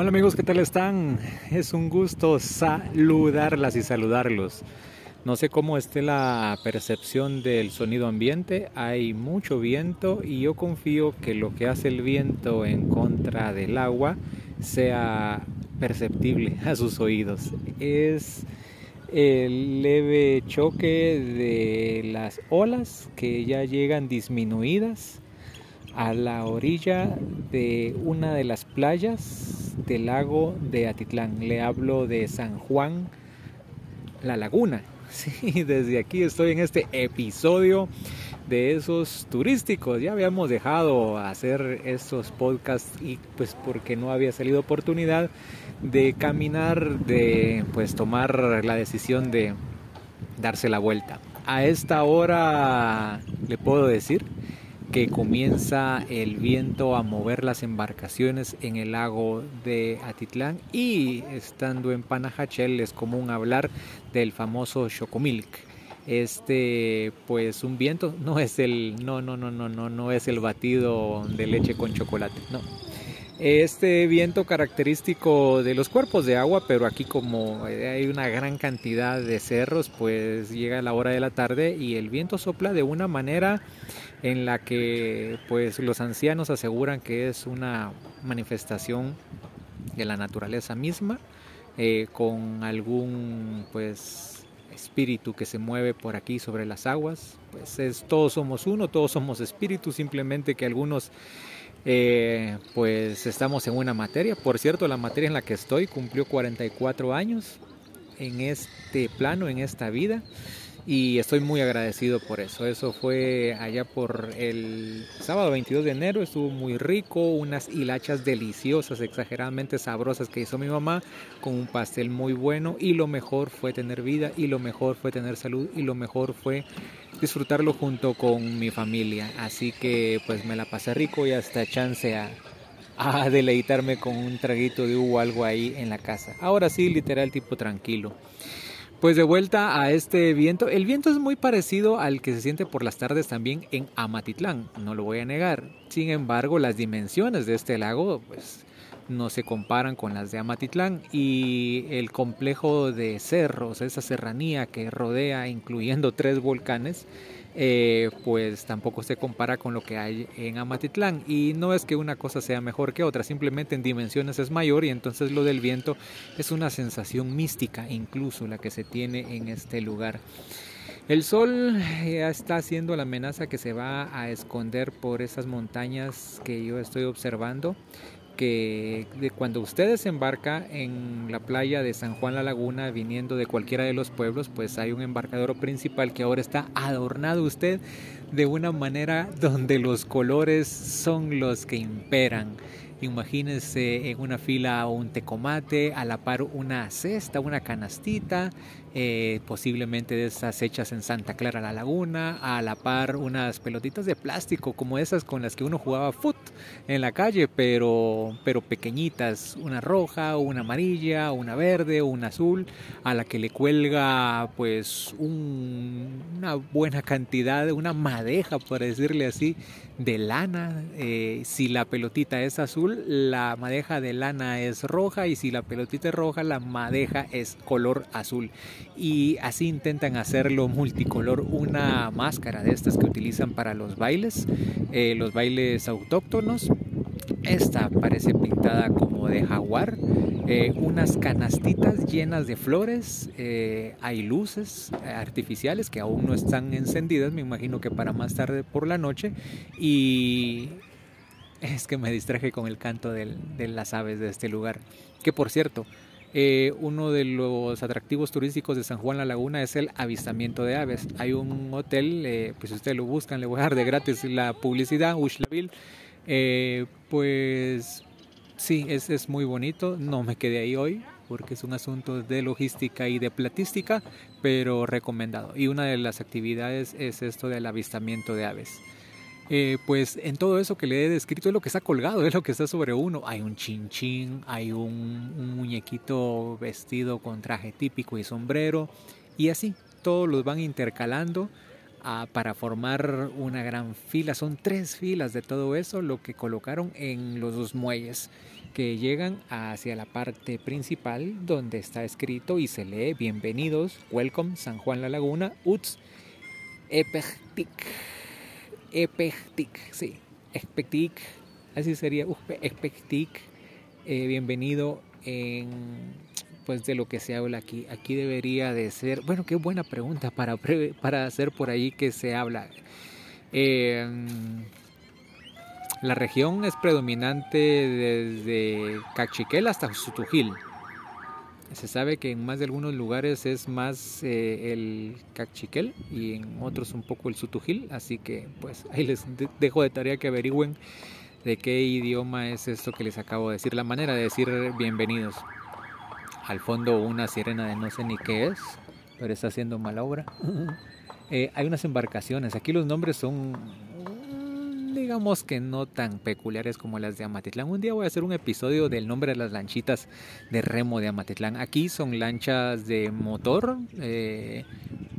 Hola amigos, ¿qué tal están? Es un gusto saludarlas y saludarlos. No sé cómo esté la percepción del sonido ambiente, hay mucho viento y yo confío que lo que hace el viento en contra del agua sea perceptible a sus oídos. Es el leve choque de las olas que ya llegan disminuidas a la orilla de una de las playas lago de Atitlán. Le hablo de San Juan, la laguna. Sí, desde aquí estoy en este episodio de esos turísticos. Ya habíamos dejado hacer estos podcasts y pues porque no había salido oportunidad de caminar, de pues tomar la decisión de darse la vuelta. A esta hora le puedo decir que comienza el viento a mover las embarcaciones en el lago de Atitlán y estando en Panajachel es común hablar del famoso Chocomilk. Este, pues un viento no es el, no, no, no, no, no, no es el batido de leche con chocolate, no. Este viento característico de los cuerpos de agua, pero aquí como hay una gran cantidad de cerros, pues llega la hora de la tarde y el viento sopla de una manera en la que pues los ancianos aseguran que es una manifestación de la naturaleza misma eh, con algún pues espíritu que se mueve por aquí sobre las aguas. Pues es todos somos uno todos somos espíritus simplemente que algunos eh, pues estamos en una materia. Por cierto la materia en la que estoy cumplió 44 años en este plano en esta vida y estoy muy agradecido por eso. Eso fue allá por el sábado 22 de enero, estuvo muy rico, unas hilachas deliciosas, exageradamente sabrosas que hizo mi mamá con un pastel muy bueno y lo mejor fue tener vida y lo mejor fue tener salud y lo mejor fue disfrutarlo junto con mi familia. Así que pues me la pasé rico y hasta chance a, a deleitarme con un traguito de uva algo ahí en la casa. Ahora sí, literal tipo tranquilo. Pues de vuelta a este viento, el viento es muy parecido al que se siente por las tardes también en Amatitlán, no lo voy a negar. Sin embargo, las dimensiones de este lago pues no se comparan con las de Amatitlán y el complejo de cerros, esa serranía que rodea incluyendo tres volcanes, eh, pues tampoco se compara con lo que hay en Amatitlán. Y no es que una cosa sea mejor que otra, simplemente en dimensiones es mayor y entonces lo del viento es una sensación mística incluso la que se tiene en este lugar. El sol ya está haciendo la amenaza que se va a esconder por esas montañas que yo estoy observando que cuando usted desembarca en la playa de San Juan La Laguna viniendo de cualquiera de los pueblos, pues hay un embarcadero principal que ahora está adornado usted de una manera donde los colores son los que imperan. Imagínense en una fila un tecomate, a la par una cesta, una canastita, eh, posiblemente de esas hechas en Santa Clara la Laguna, a la par unas pelotitas de plástico como esas con las que uno jugaba foot en la calle, pero, pero pequeñitas, una roja, una amarilla, una verde, una azul, a la que le cuelga pues una buena cantidad, una madeja por decirle así, de lana. Eh, si la pelotita es azul, la madeja de lana es roja y si la pelotita es roja, la madeja es color azul. Y así intentan hacerlo multicolor. Una máscara de estas que utilizan para los bailes, eh, los bailes autóctonos. Esta parece pintada como de jaguar. Eh, unas canastitas llenas de flores, hay luces artificiales que aún no están encendidas, me imagino que para más tarde por la noche, y es que me distraje con el canto de las aves de este lugar. Que por cierto, eh, uno de los atractivos turísticos de San Juan La Laguna es el avistamiento de aves. Hay un hotel, eh, pues si ustedes lo buscan, le voy a dar de gratis la publicidad, Ushlaville. Eh, pues sí, es, es muy bonito. No me quedé ahí hoy porque es un asunto de logística y de platística, pero recomendado. Y una de las actividades es esto del avistamiento de aves. Eh, pues en todo eso que le he descrito es lo que está colgado, es lo que está sobre uno. Hay un chinchín, hay un, muñequito vestido con traje típico y sombrero, y así, todos los van intercalando para formar una gran fila. Son tres filas de todo eso, lo que colocaron en los dos muelles que llegan hacia la parte principal donde está escrito y se lee Bienvenidos, Welcome San Juan La Laguna, Uts, Epectic, Epectic, sí, Epectic, así sería, Epectic, eh, bienvenido en pues de lo que se habla aquí. Aquí debería de ser, bueno, qué buena pregunta para, para hacer por ahí que se habla. Eh, la región es predominante desde Cachiquel hasta Sutujil. Se sabe que en más de algunos lugares es más eh, el Cachiquel y en otros un poco el Sutujil, así que pues ahí les dejo de tarea que averigüen de qué idioma es esto que les acabo de decir, la manera de decir bienvenidos. Al fondo una sirena de no sé ni qué es, pero está haciendo mala obra. Eh, hay unas embarcaciones, aquí los nombres son digamos que no tan peculiares como las de Amatitlán. Un día voy a hacer un episodio del nombre de las lanchitas de remo de Amatitlán. Aquí son lanchas de motor eh,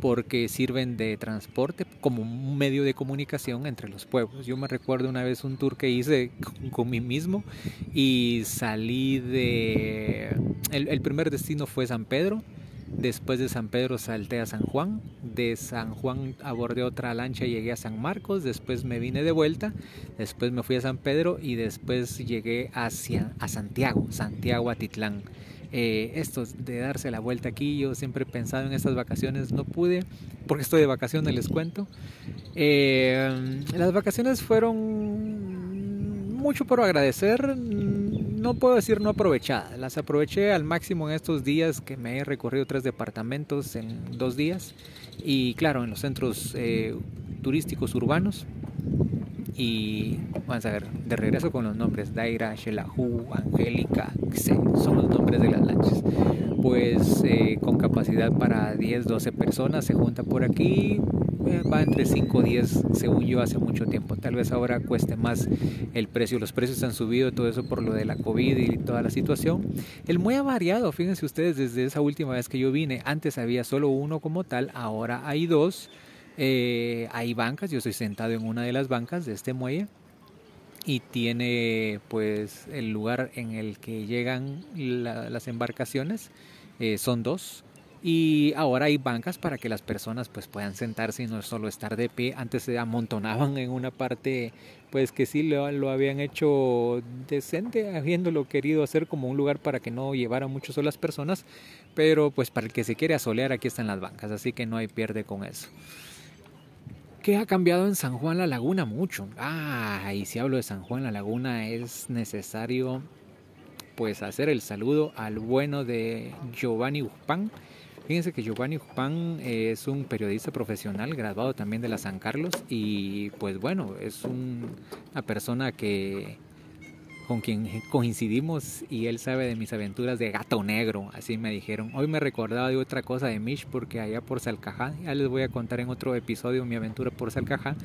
porque sirven de transporte como un medio de comunicación entre los pueblos. Yo me recuerdo una vez un tour que hice con, mí mismo y salí de... el primer destino fue San Pedro Después de San Pedro salté a San Juan, de San Juan abordé otra lancha y llegué a San Marcos, después me vine de vuelta, después me fui a San Pedro y después llegué hacia a Santiago, Santiago Atitlán. Eh, esto de darse la vuelta aquí, yo siempre he pensado en estas vacaciones, no pude, porque estoy de vacaciones, les cuento. Eh, las vacaciones fueron mucho por agradecer, no puedo decir no aprovechadas, las aproveché al máximo en estos días que me he recorrido tres departamentos en dos días y claro, en los centros eh, turísticos urbanos. Y vamos a ver, de regreso con los nombres, Daira, Shelahu, Angélica, son los nombres de las lanchas. Pues eh, con capacidad para 10, 12 personas se junta por aquí, eh, va entre 5 o 10 según yo hace mucho tiempo. Tal vez ahora cueste más el precio. Los precios han subido, todo eso por lo de la COVID y toda la situación. El muy ha variado, fíjense ustedes, desde esa última vez que yo vine. Antes había solo uno como tal, ahora hay dos. Eh, hay bancas, yo estoy sentado en una de las bancas de este muelle y tiene pues el lugar en el que llegan las embarcaciones. Eh, son dos y ahora hay bancas para que las personas pues puedan sentarse y no solo estar de pie. Antes se amontonaban en una parte pues que sí lo, lo habían hecho decente, habiéndolo querido hacer como un lugar para que no llevara mucho sol las personas. Pero pues para el que se quiere asolear aquí están las bancas, así que no hay pierde con eso. ¿Qué ha cambiado en San Juan La Laguna? Mucho. Ah, y si hablo de San Juan La Laguna es necesario pues hacer el saludo al bueno de Giovanni Uspán Fíjense que Giovanni Juan es un periodista profesional graduado también de la San Carlos y pues bueno, es una persona que con quien coincidimos y él sabe de mis aventuras de gato negro, así me dijeron. Hoy me recordaba de otra cosa de Mish porque allá por Salcajá, ya les voy a contar en otro episodio mi aventura por Salcajá,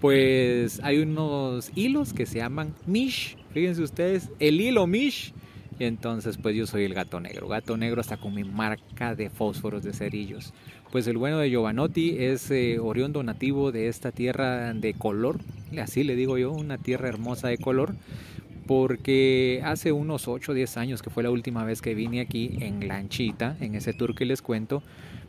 pues hay unos hilos que se llaman Mish, fíjense ustedes, el hilo Mish y entonces pues yo soy el gato negro. Gato negro hasta con mi marca de fósforos de cerillos. Pues el bueno de Giovanotti es eh, oriundo nativo de esta tierra de color. Así le digo yo, una tierra hermosa de color. Porque hace unos 8 o 10 años que fue la última vez que vine aquí en Lanchita, en ese tour que les cuento,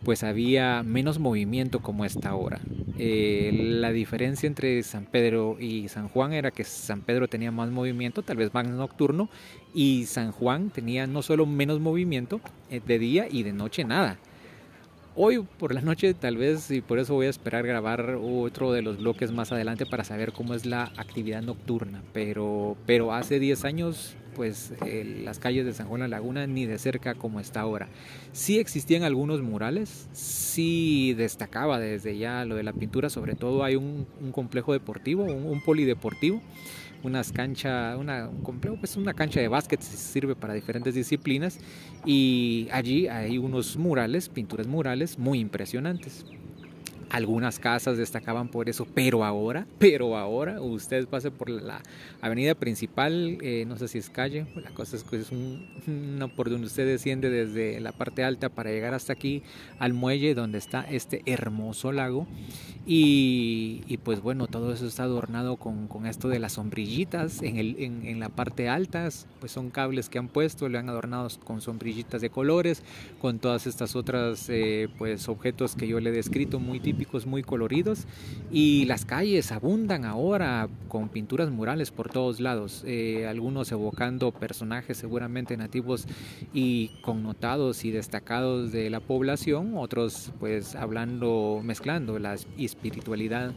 pues había menos movimiento como está ahora. Eh, la diferencia entre San Pedro y San Juan era que San Pedro tenía más movimiento, tal vez más nocturno, y San Juan tenía no solo menos movimiento eh, de día y de noche nada. Hoy por la noche tal vez, y por eso voy a esperar grabar otro de los bloques más adelante para saber cómo es la actividad nocturna, pero, pero hace 10 años pues las calles de San Juan la Laguna ni de cerca como está ahora. Sí existían algunos murales, sí destacaba desde ya lo de la pintura, sobre todo hay un, complejo deportivo, un, polideportivo, unas cancha, una, un complejo, pues una cancha de básquet sirve para diferentes disciplinas y allí hay unos murales, pinturas murales muy impresionantes. Algunas casas destacaban por eso, pero ahora, pero ahora, usted pase por la avenida principal, eh, no sé si es calle, la cosa es que es un, por donde usted desciende desde la parte alta para llegar hasta aquí al muelle donde está este hermoso lago. Y, pues bueno, todo eso está adornado con, esto de las sombrillitas en, el, en, la parte alta, pues son cables que han puesto, le han adornado con sombrillitas de colores, con todas estas otras eh, pues objetos que yo le he descrito muy típicos, muy coloridos y las calles abundan ahora con pinturas murales por todos lados, eh, algunos evocando personajes seguramente nativos y connotados y destacados de la población, otros pues hablando, mezclando las espiritualidad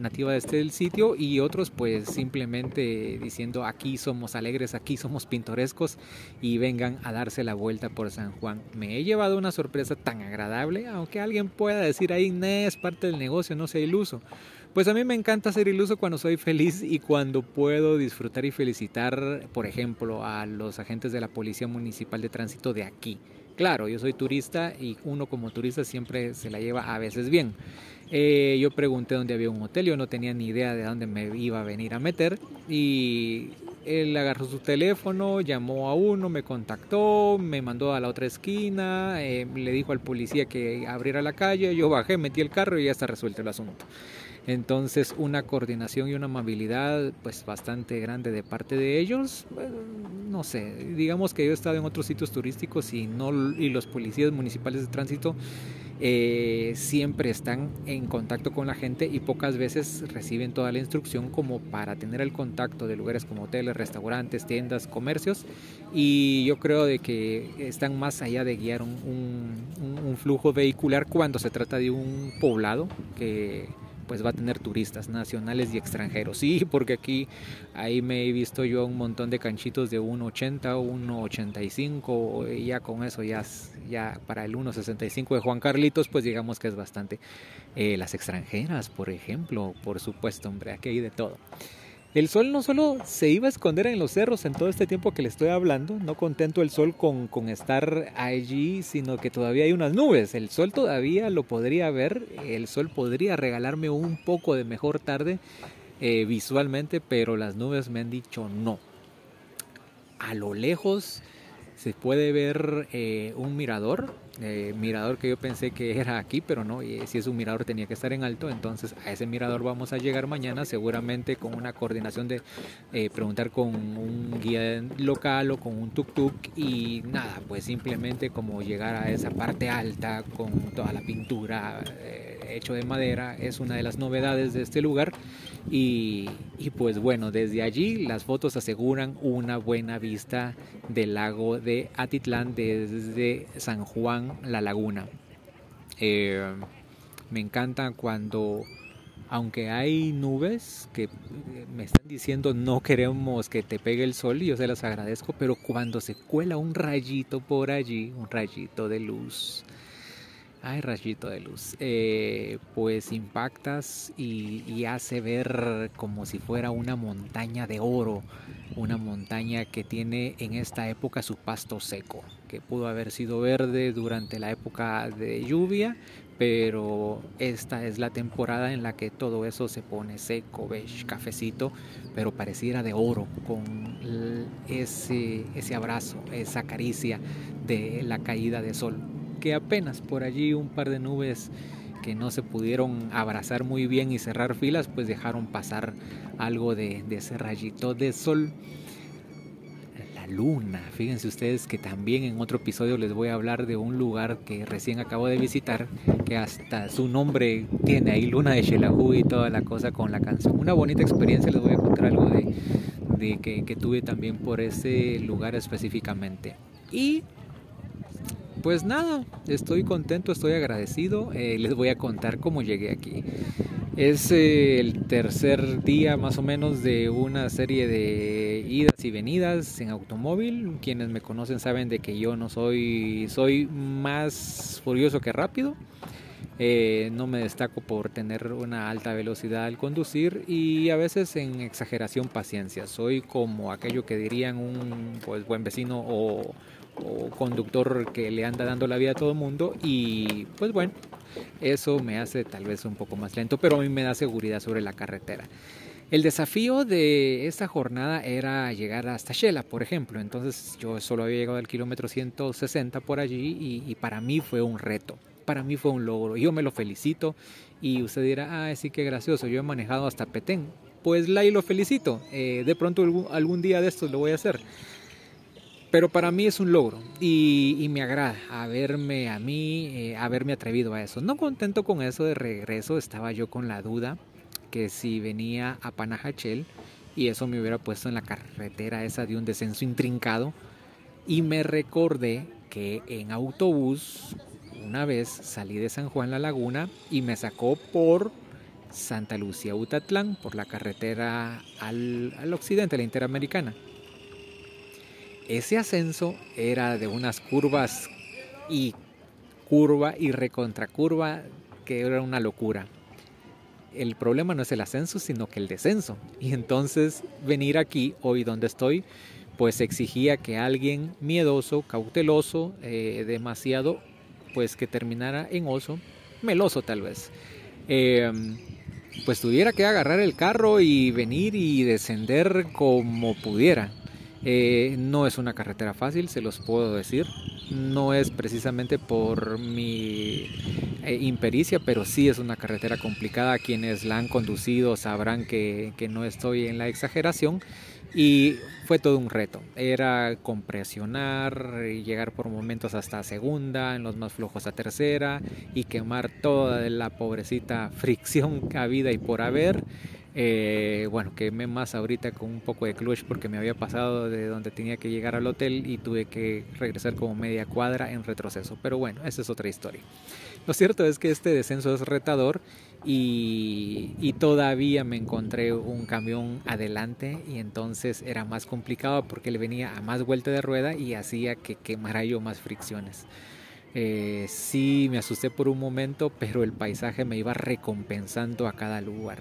nativa de este sitio y otros pues simplemente diciendo aquí somos alegres, aquí somos pintorescos y vengan a darse la vuelta por San Juan. Me he llevado una sorpresa tan agradable, aunque alguien pueda decir ahí, no es parte del negocio, no sea iluso. Pues a mí me encanta ser iluso cuando soy feliz y cuando puedo disfrutar y felicitar, por ejemplo, a los agentes de la Policía Municipal de Tránsito de aquí. Claro, yo soy turista y uno como turista siempre se la lleva a veces bien. Eh, yo pregunté dónde había un hotel, yo no tenía ni idea de dónde me iba a venir a meter y él agarró su teléfono, llamó a uno, me contactó, me mandó a la otra esquina, eh, le dijo al policía que abriera la calle, yo bajé, metí el carro y ya está resuelto el asunto. Entonces una coordinación y una amabilidad pues bastante grande de parte de ellos. no sé, digamos que yo he estado en otros sitios turísticos y, no, y los policías municipales de tránsito eh, siempre están en contacto con la gente y pocas veces reciben toda la instrucción como para tener el contacto de lugares como hoteles, restaurantes, tiendas, comercios y yo creo de que están más allá de guiar un, un flujo vehicular cuando se trata de un poblado que pues va a tener turistas nacionales y extranjeros. Sí, porque aquí ahí me he visto yo un montón de canchitos de 1.80, 1.85, y ya con eso ya, ya para el 1.65 de Juan Carlitos, pues digamos que es bastante. Eh, las extranjeras, por ejemplo, por supuesto, hombre, aquí hay de todo. El sol no solo se iba a esconder en los cerros en todo este tiempo que le estoy hablando, no contento el sol con, con, estar allí, sino que todavía hay unas nubes. El sol todavía lo podría ver, el sol podría regalarme un poco de mejor tarde eh, visualmente, pero las nubes me han dicho no. A lo lejos se puede ver eh, un mirador, eh, mirador que yo pensé que era aquí, pero no, y si es un mirador tenía que estar en alto, entonces a ese mirador vamos a llegar mañana seguramente con una coordinación de eh, preguntar con un guía local o con un tuk-tuk y nada, pues simplemente como llegar a esa parte alta con toda la pintura hecho de madera es una de las novedades de este lugar y, pues bueno, desde allí las fotos aseguran una buena vista del lago de Atitlán desde San Juan, la laguna. Eh, me encanta cuando, aunque hay nubes que me están diciendo no queremos que te pegue el sol y yo se las agradezco, pero cuando se cuela un rayito por allí, un rayito de luz, Ay, rayito de luz. Eh, pues impactas y, hace ver como si fuera una montaña de oro, una montaña que tiene en esta época su pasto seco, que pudo haber sido verde durante la época de lluvia, pero esta es la temporada en la que todo eso se pone seco, ves, cafecito, pero pareciera de oro, con ese, ese abrazo, esa caricia de la caída de sol que apenas por allí un par de nubes que no se pudieron abrazar muy bien y cerrar filas, pues dejaron pasar algo de, ese rayito de sol. La luna, fíjense ustedes que también en otro episodio les voy a hablar de un lugar que recién acabo de visitar, que hasta su nombre tiene ahí, Luna de Shelahu y toda la cosa con la canción. Una bonita experiencia, les voy a contar algo de, de que, que tuve también por ese lugar específicamente. Y pues nada, estoy contento, estoy agradecido. Eh, les voy a contar cómo llegué aquí. Es eh, el tercer día más o menos de una serie de idas y venidas en automóvil. Quienes me conocen saben de que yo no soy, soy más furioso que rápido. Eh, no me destaco por tener una alta velocidad al conducir y a veces en exageración paciencia. Soy como aquello que dirían un pues, buen vecino o o conductor que le anda dando la vida a todo el mundo y pues bueno, eso me hace tal vez un poco más lento, pero a mí me da seguridad sobre la carretera. El desafío de esta jornada era llegar hasta Shela, por ejemplo. Entonces yo solo había llegado al kilómetro 160 por allí y, para mí fue un reto. Para mí fue un logro. Yo me lo felicito y usted dirá, ah, sí, qué gracioso. Yo he manejado hasta Petén. Pues la y lo felicito. Eh, de pronto algún, algún, día de estos lo voy a hacer. Pero para mí es un logro y, me agrada haberme a mí, eh, haberme atrevido a eso. No contento con eso de regreso, estaba yo con la duda que si venía a Panajachel y eso me hubiera puesto en la carretera esa de un descenso intrincado y me recordé que en autobús una vez salí de San Juan La Laguna y me sacó por Santa Lucía Utatlán por la carretera al, al occidente, la interamericana. Ese ascenso era de unas curvas y curva y recontracurva que era una locura el problema no es el ascenso, sino que el descenso. Y entonces venir aquí, hoy donde estoy, pues exigía que alguien miedoso, cauteloso, eh, demasiado, pues que terminara en oso, meloso tal vez, eh, pues tuviera que agarrar el carro y venir y descender como pudiera. Eh, no es una carretera fácil, se los puedo decir. No es precisamente por mi eh, impericia, pero sí es una carretera complicada. Quienes la han conducido sabrán que, que no estoy en la exageración. Y fue todo un reto. Era compresionar, llegar por momentos hasta segunda, en los más flojos a tercera y quemar toda la pobrecita fricción habida y por haber. Eh, bueno, quemé más ahorita con un poco de clutch porque me había pasado de donde tenía que llegar al hotel y tuve que regresar como media cuadra en retroceso. Pero bueno, esa es otra historia. Lo cierto es que este descenso es retador y, y, todavía me encontré un camión adelante y entonces era más complicado porque le venía a más vuelta de rueda y hacía que quemara yo más fricciones. Eh, sí me asusté por un momento, pero el paisaje me iba recompensando a cada lugar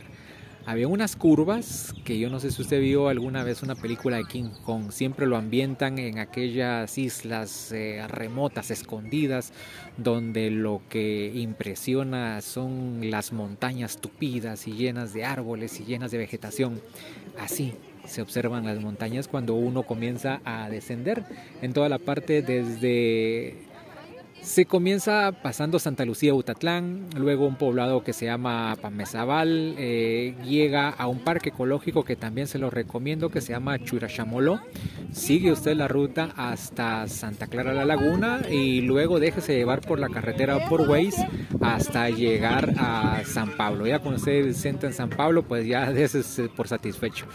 había unas curvas que yo no sé si usted vio alguna vez una película de King Kong, siempre lo ambientan en aquellas islas eh, remotas, escondidas, donde lo que impresiona son las montañas tupidas y llenas de árboles y llenas de vegetación. Así se observan las montañas cuando uno comienza a descender en toda la parte desde se comienza pasando Santa Lucía Utatlán, luego un poblado que se llama Pamezabal, eh, llega a un parque ecológico que también se lo recomiendo que se llama Churachamolo. Sigue usted la ruta hasta Santa Clara la Laguna y luego déjese llevar por la carretera por Waze hasta llegar a San Pablo. Ya cuando usted se sienta en San Pablo, pues ya déjese por satisfecho.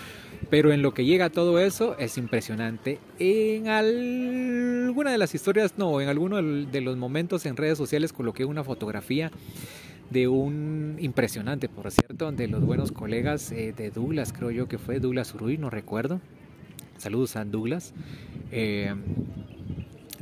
Pero en lo que llega todo eso es impresionante. En alguna de las historias, no, en alguno de los momentos en redes sociales coloqué una fotografía de un impresionante, por cierto, de los buenos colegas eh, de Douglas, creo yo que fue Douglas Uruy, no recuerdo. Saludos a Douglas. Eh,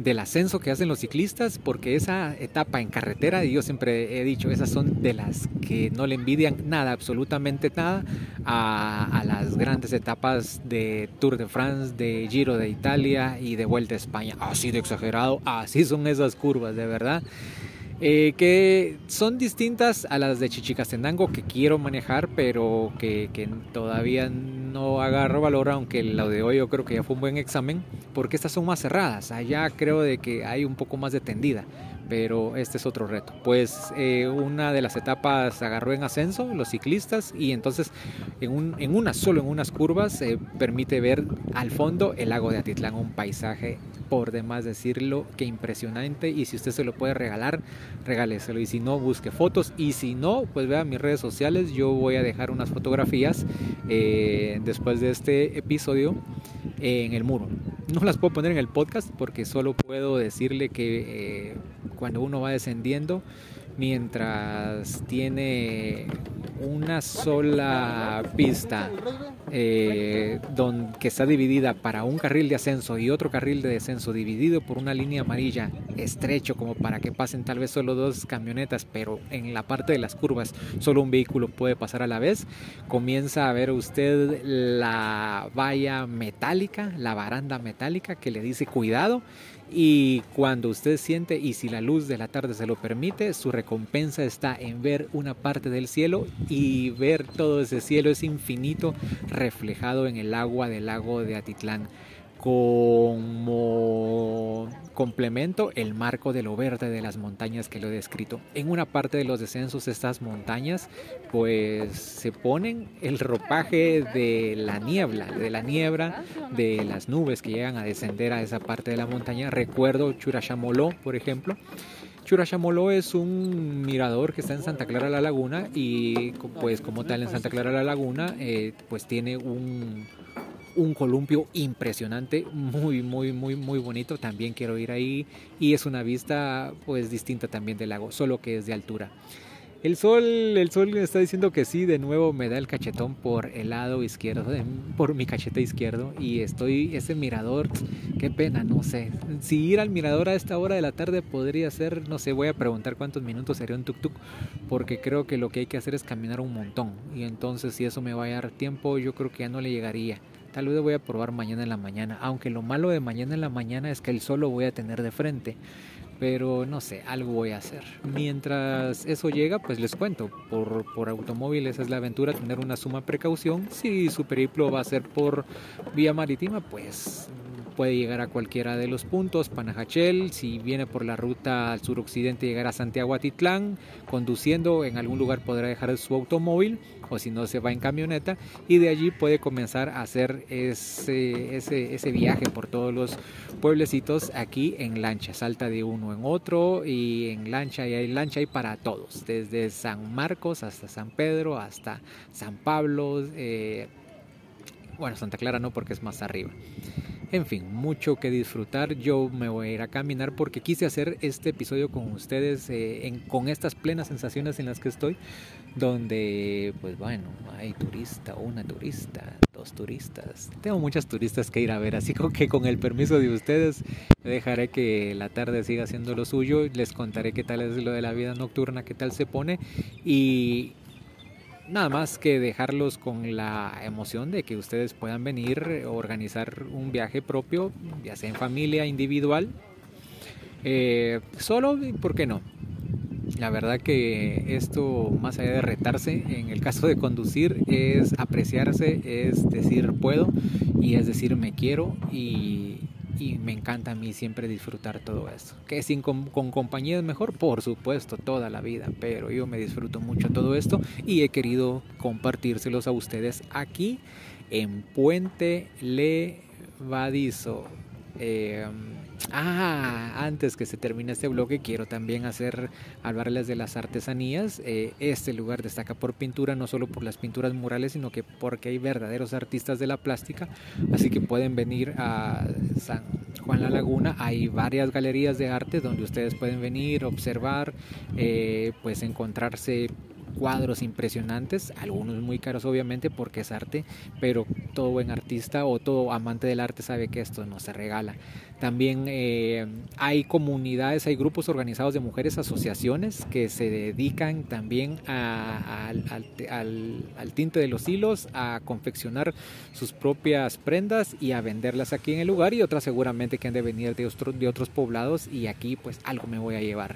del ascenso que hacen los ciclistas, porque esa etapa en carretera, y yo siempre he dicho, esas son de las que no le envidian nada, absolutamente nada, a, las grandes etapas de Tour de France, de Giro de Italia y de Vuelta a España. Así de exagerado, así son esas curvas, de verdad. Eh, que son distintas a las de Chichicastenango que quiero manejar, pero que, que, todavía agarro valor, aunque la de hoy yo creo que ya fue un buen examen, porque estas son más cerradas. Allá creo de que hay un poco más de tendida pero este es otro reto. Pues eh, una de las etapas agarró en ascenso los ciclistas y entonces en, un, una, solo en unas curvas, se permite ver al fondo el lago de Atitlán, un paisaje por demás decirlo que impresionante. Y si usted se lo puede regalar, regáleselo. Y si no, busque fotos. Y si no, pues vea mis redes sociales, yo voy a dejar unas fotografías eh, después de este episodio en el muro. No las puedo poner en el podcast porque solo puedo decirle que eh, cuando uno va descendiendo, mientras tiene un una sola pista eh, que está dividida para un carril de ascenso y otro carril de descenso dividido por una línea amarilla estrecho como para que pasen tal vez solo dos camionetas, pero en la parte de las curvas solo un vehículo puede pasar a la vez, comienza a ver usted la valla metálica, la baranda metálica que le dice cuidado y cuando usted siente, y si la luz de la tarde se lo permite, su recompensa está en ver una parte del cielo y ver todo ese cielo es infinito reflejado en el agua del lago de Atitlán como complemento el marco de lo verde de las montañas que lo he descrito. En una parte de los descensos de estas montañas pues se ponen el ropaje de la niebla, de la niebla, de las nubes que llegan a descender a esa parte de la montaña. Recuerdo Churachamoló, por ejemplo. Churachamoló es un mirador que está en Santa Clara la Laguna y pues como tal en Santa Clara la Laguna eh, pues tiene un un columpio impresionante, muy, muy, muy, muy bonito. También quiero ir ahí y es una vista pues distinta también del lago, solo que es de altura. El sol, el sol me está diciendo que sí, de nuevo me da el cachetón por el lado izquierdo, por mi cachete izquierdo y estoy, ese mirador, qué pena, no sé. Si ir al mirador a esta hora de la tarde podría ser, no sé, voy a preguntar cuántos minutos sería un tuk tuk, porque creo que lo que hay que hacer es caminar un montón y entonces si eso me va a dar tiempo, yo creo que ya no le llegaría. Tal vez voy a probar mañana en la mañana, aunque lo malo de mañana en la mañana es que el sol lo voy a tener de frente. Pero no sé, algo voy a hacer. Mientras eso llega, pues les cuento. Por, por automóviles es la aventura tener una suma precaución. Si su periplo va a ser por vía marítima, pues puede llegar a cualquiera de los puntos, Panajachel, si viene por la ruta al suroccidente llegar a Santiago Atitlán, conduciendo en algún lugar podrá dejar su automóvil o si no se va en camioneta y de allí puede comenzar a hacer ese, ese, ese viaje por todos los pueblecitos aquí en lancha, salta de uno en otro y en lancha y hay lancha y para todos, desde San Marcos hasta San Pedro, hasta San Pablo, eh, bueno, Santa Clara no porque es más arriba. En fin, mucho que disfrutar. Yo me voy a ir a caminar porque quise hacer este episodio con ustedes eh, con estas plenas sensaciones en las que estoy, donde, pues bueno, hay turista, una turista, dos turistas. Tengo muchas turistas que ir a ver, así que con el permiso de ustedes dejaré que la tarde siga siendo lo suyo. Les contaré qué tal es lo de la vida nocturna, qué tal se pone y nada más que dejarlos con la emoción de que ustedes puedan venir, organizar un viaje propio, ya sea en familia, individual, eh, solo, ¿por qué no? La verdad que esto, más allá de retarse, en el caso de conducir, es apreciarse, es decir puedo y es decir me quiero y, y me encanta a mí siempre disfrutar todo esto. Que sin con, compañía es mejor, por supuesto, toda la vida, pero yo me disfruto mucho todo esto y he querido compartírselos a ustedes aquí en Puente Levadizo. Eh, Ah, antes que se termine este bloque, quiero también hacer hablarles de las artesanías. Eh, este lugar destaca por pintura, no solo por las pinturas murales, sino que porque hay verdaderos artistas de la plástica. Así que pueden venir a San Juan La Laguna. Hay varias galerías de arte donde ustedes pueden venir, observar, eh, pues encontrarse cuadros impresionantes, algunos muy caros obviamente porque es arte, pero todo buen artista o todo amante del arte sabe que esto no se regala. También eh, hay comunidades, hay grupos organizados de mujeres, asociaciones que se dedican también al, tinte de los hilos, a confeccionar sus propias prendas y a venderlas aquí en el lugar y otras seguramente que han de venir de, de otros poblados y aquí pues algo me voy a llevar.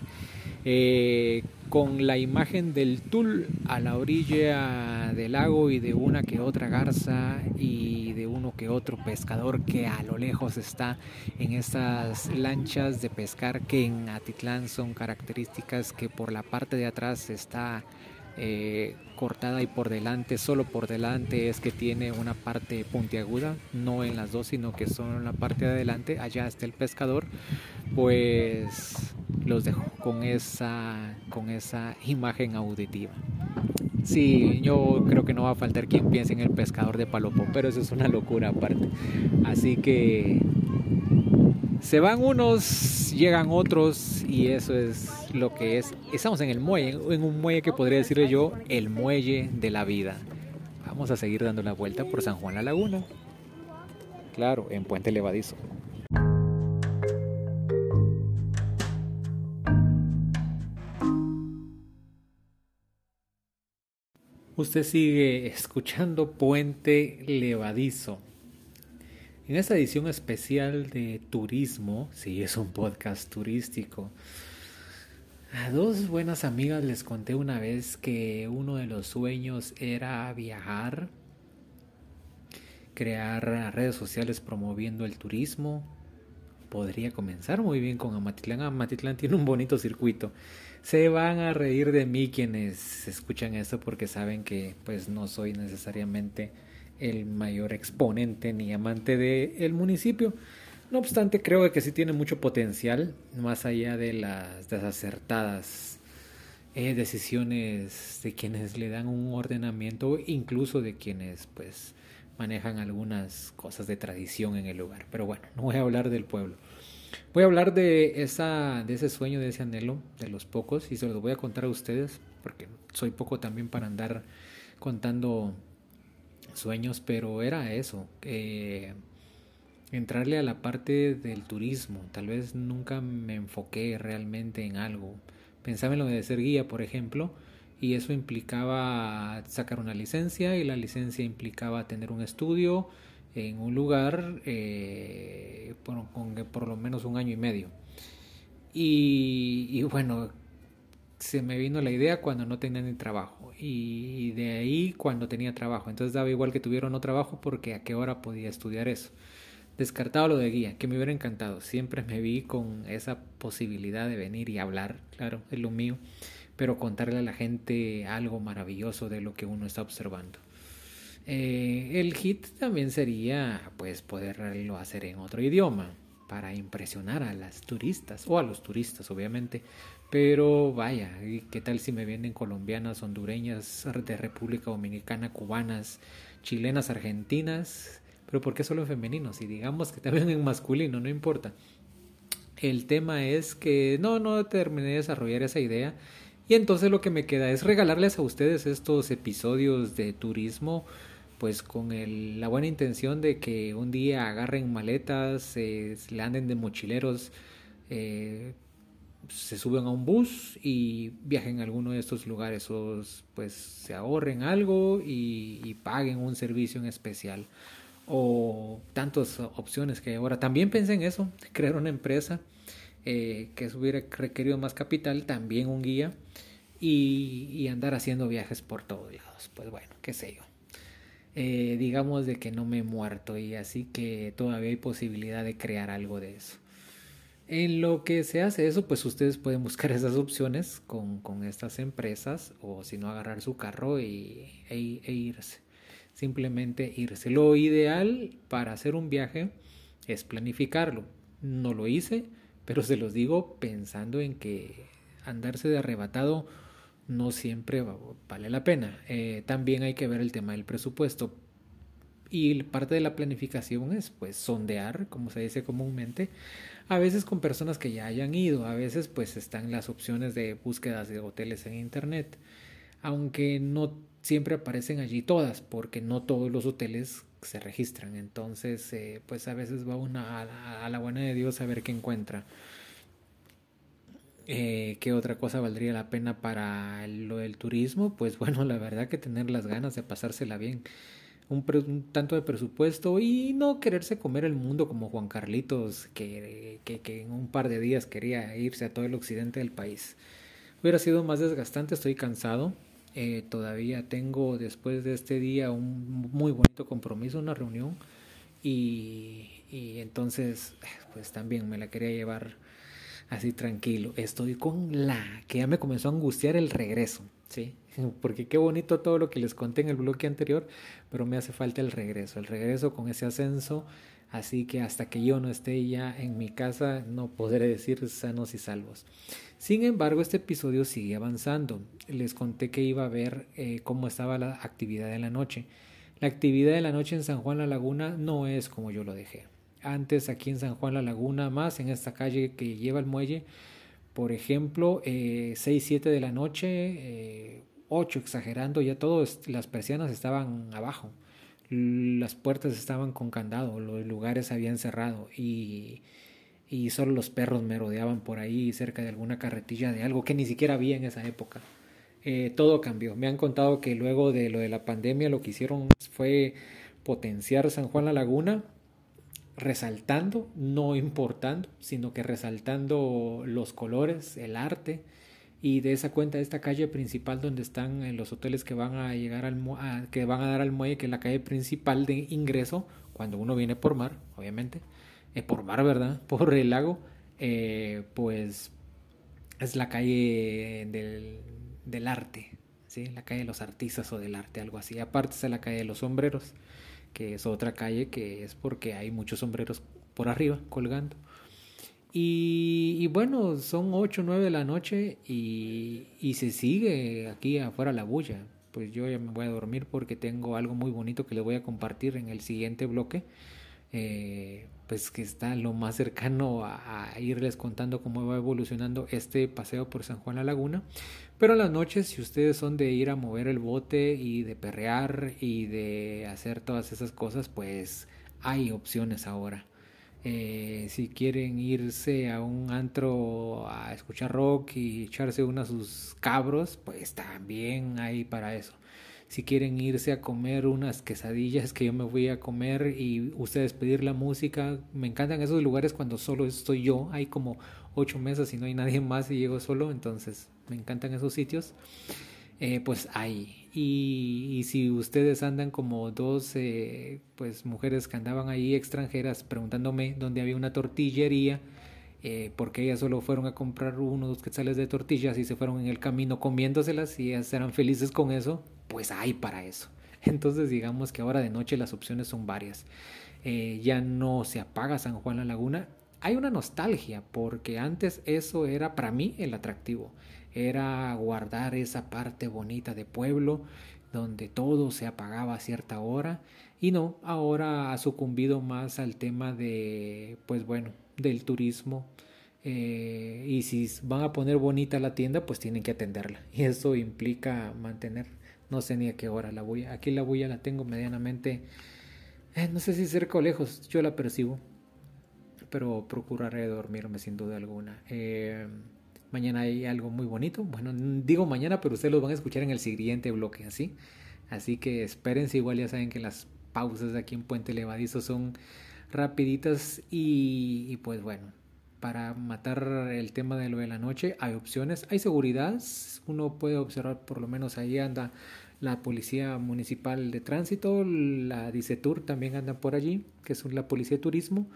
Eh, con la imagen del tul a la orilla del lago y de una que otra garza y de uno que otro pescador que a lo lejos está en estas lanchas de pescar que en Atitlán son características que por la parte de atrás está eh, cortada y por delante, solo por delante es que tiene una parte puntiaguda, no en las dos, sino que solo en la parte de adelante, allá está el pescador, pues los dejo con esa, con esa imagen auditiva. Sí, yo creo que no va a faltar quien piense en el pescador de Palopo, pero eso es una locura aparte. Así que se van unos, llegan otros y eso es lo que es, estamos en el muelle, en un muelle que podría decirle yo el muelle de la vida. Vamos a seguir dando la vuelta por San Juan la Laguna. Claro, en Puente Levadizo. Usted sigue escuchando Puente Levadizo. En esta edición especial de turismo, sí es un podcast turístico, a dos buenas amigas les conté una vez que uno de los sueños era viajar, crear redes sociales promoviendo el turismo. Podría comenzar muy bien con Amatitlán. Amatitlán tiene un bonito circuito. Se van a reír de mí quienes escuchan esto porque saben que pues no soy necesariamente el mayor exponente ni amante del el municipio. No obstante, creo que sí tiene mucho potencial, más allá de las desacertadas eh, decisiones de quienes le dan un ordenamiento, incluso de quienes pues manejan algunas cosas de tradición en el lugar. Pero bueno, no voy a hablar del pueblo. Voy a hablar de, esa, de ese sueño, de ese anhelo, de los pocos, y se los voy a contar a ustedes, porque soy poco también para andar contando sueños, pero era eso, entrarle a la parte del turismo. Tal vez nunca me enfoqué realmente en algo. Pensaba en lo de ser guía, por ejemplo, y eso implicaba sacar una licencia y la licencia implicaba tener un estudio en un lugar eh, por, con por lo menos un año y medio. Y, bueno, se me vino la idea cuando no tenía ni trabajo y de ahí cuando tenía trabajo. Entonces daba igual que tuviera no trabajo porque a qué hora podía estudiar eso. Descartado lo de guía, que me hubiera encantado. Siempre me vi con esa posibilidad de venir y hablar, claro, es lo mío, pero contarle a la gente algo maravilloso de lo que uno está observando. Eh, el hit también sería pues poderlo hacer en otro idioma para impresionar a las turistas o a los turistas obviamente pero vaya qué tal si me vienen colombianas hondureñas de República Dominicana cubanas chilenas argentinas pero ¿por qué solo en femenino? Si digamos que también en masculino, no importa. El tema es que no, no terminé de desarrollar esa idea. Y entonces lo que me queda es regalarles a ustedes estos episodios de turismo, pues con la buena intención de que un día agarren maletas, se le anden de mochileros, eh, se suben a un bus y viajen a alguno de estos lugares, o pues se ahorren algo y, y paguen un servicio en especial o tantas opciones que ahora. También pensé en eso, crear una empresa eh, que hubiera requerido más capital, también un guía y, andar haciendo viajes por todos lados. Pues bueno, qué sé yo. Eh, digamos de que no me he muerto y así que todavía hay posibilidad de crear algo de eso. En lo que se hace eso, pues ustedes pueden buscar esas opciones con, con estas empresas o si no agarrar su carro y, e, e irse simplemente irse. Lo ideal para hacer un viaje es planificarlo. No lo hice, pero se los digo pensando en que andarse de arrebatado no siempre vale la pena. Eh, también hay que ver el tema del presupuesto. Y parte de la planificación es pues sondear, como se dice comúnmente, a veces con personas que ya hayan ido, a veces pues están las opciones de búsquedas de hoteles en internet, aunque no siempre aparecen allí todas, porque no todos los hoteles se registran. Entonces, eh, pues a veces va una a la, buena de Dios a ver qué encuentra. Eh, ¿Qué otra cosa valdría la pena para lo del turismo? Pues bueno, la verdad que tener las ganas de pasársela bien. Un, tanto de presupuesto y no quererse comer el mundo como Juan Carlitos, que en un par de días quería irse a todo el occidente del país. Hubiera sido más desgastante, estoy cansado, eh, todavía tengo después de este día un muy bonito compromiso, una reunión y, y entonces pues también me la quería llevar así tranquilo. Estoy con la que ya me comenzó a angustiar el regreso, ¿sí? Porque qué bonito todo lo que les conté en el bloque anterior, pero me hace falta el regreso, el regreso con ese ascenso, así que hasta que yo no esté ya en mi casa no podré decir sanos y salvos. Sin embargo, este episodio sigue avanzando. Les conté que iba a ver eh, cómo estaba la actividad de la noche. La actividad de la noche en San Juan La Laguna no es como yo lo dejé. Antes aquí en San Juan La Laguna, más en esta calle que lleva el muelle, Por ejemplo, eh, 6, 7 de la noche, eh, 8 exagerando, ya todas las persianas estaban abajo, las puertas estaban con candado, los lugares habían cerrado y, y solo los perros me rodeaban por ahí cerca de alguna carretilla de algo que ni siquiera había en esa época. Eh, todo cambió. Me han contado que luego de lo de la pandemia lo que hicieron fue potenciar San Juan la Laguna, resaltando, no importando, sino que resaltando los colores, el arte, y de esa cuenta esta calle principal donde están eh, los hoteles que van a llegar al que van a dar al muelle, que es la calle principal de ingreso, cuando uno viene por mar, obviamente, eh, por mar, ¿verdad? Por el lago, eh, pues es la calle del, del arte, ¿sí? La calle de los artistas o del arte, algo así. Aparte está la calle de los sombreros que es otra calle que es porque hay muchos sombreros por arriba colgando. Y, bueno, son 8 o 9 de la noche y, se sigue aquí afuera la bulla. Pues yo ya me voy a dormir porque tengo algo muy bonito que les voy a compartir en el siguiente bloque. Eh, pues que está lo más cercano a, irles contando cómo va evolucionando este paseo por San Juan la Laguna. Pero las noches, si ustedes son de ir a mover el bote y de perrear y de hacer todas esas cosas, pues hay opciones ahora. Eh, si quieren irse a un antro a escuchar rock y echarse uno a sus cabros, pues también hay para eso si quieren irse a comer unas quesadillas que yo me voy a comer y ustedes pedir la música. Me encantan esos lugares cuando solo estoy yo. Hay como ocho mesas y no hay nadie más y llego solo. Entonces me encantan esos sitios. Eh, pues hay. Y, si ustedes andan como dos eh, pues mujeres que andaban ahí extranjeras preguntándome dónde había una tortillería eh, porque ellas solo fueron a comprar uno dos quetzales de tortillas y se fueron en el camino comiéndoselas y ellas eran felices con eso, pues hay para eso. Entonces digamos que ahora de noche las opciones son varias. Eh, ya no se apaga San Juan la Laguna. Hay una nostalgia porque antes eso era para mí el atractivo. Era guardar esa parte bonita de pueblo donde todo se apagaba a cierta hora y no, ahora ha sucumbido más al tema de, pues bueno, del turismo. Eh, y si van a poner bonita la tienda, pues tienen que atenderla. Y eso implica mantener, no sé ni a qué hora la bulla. Aquí la bulla la tengo medianamente, eh, no sé si cerca o lejos, yo la percibo. Pero procuraré dormirme sin duda alguna. Eh, mañana hay algo muy bonito. Bueno, digo mañana, pero ustedes lo van a escuchar en el siguiente bloque, ¿así? Así que espérense, igual ya saben que las pausas aquí en Puente Levadizo son rapiditas y, pues bueno, para matar el tema de lo de la noche hay opciones, hay seguridad, uno puede observar por lo menos ahí anda la Policía Municipal de Tránsito, la DICETUR también anda por allí, que es la Policía de Turismo,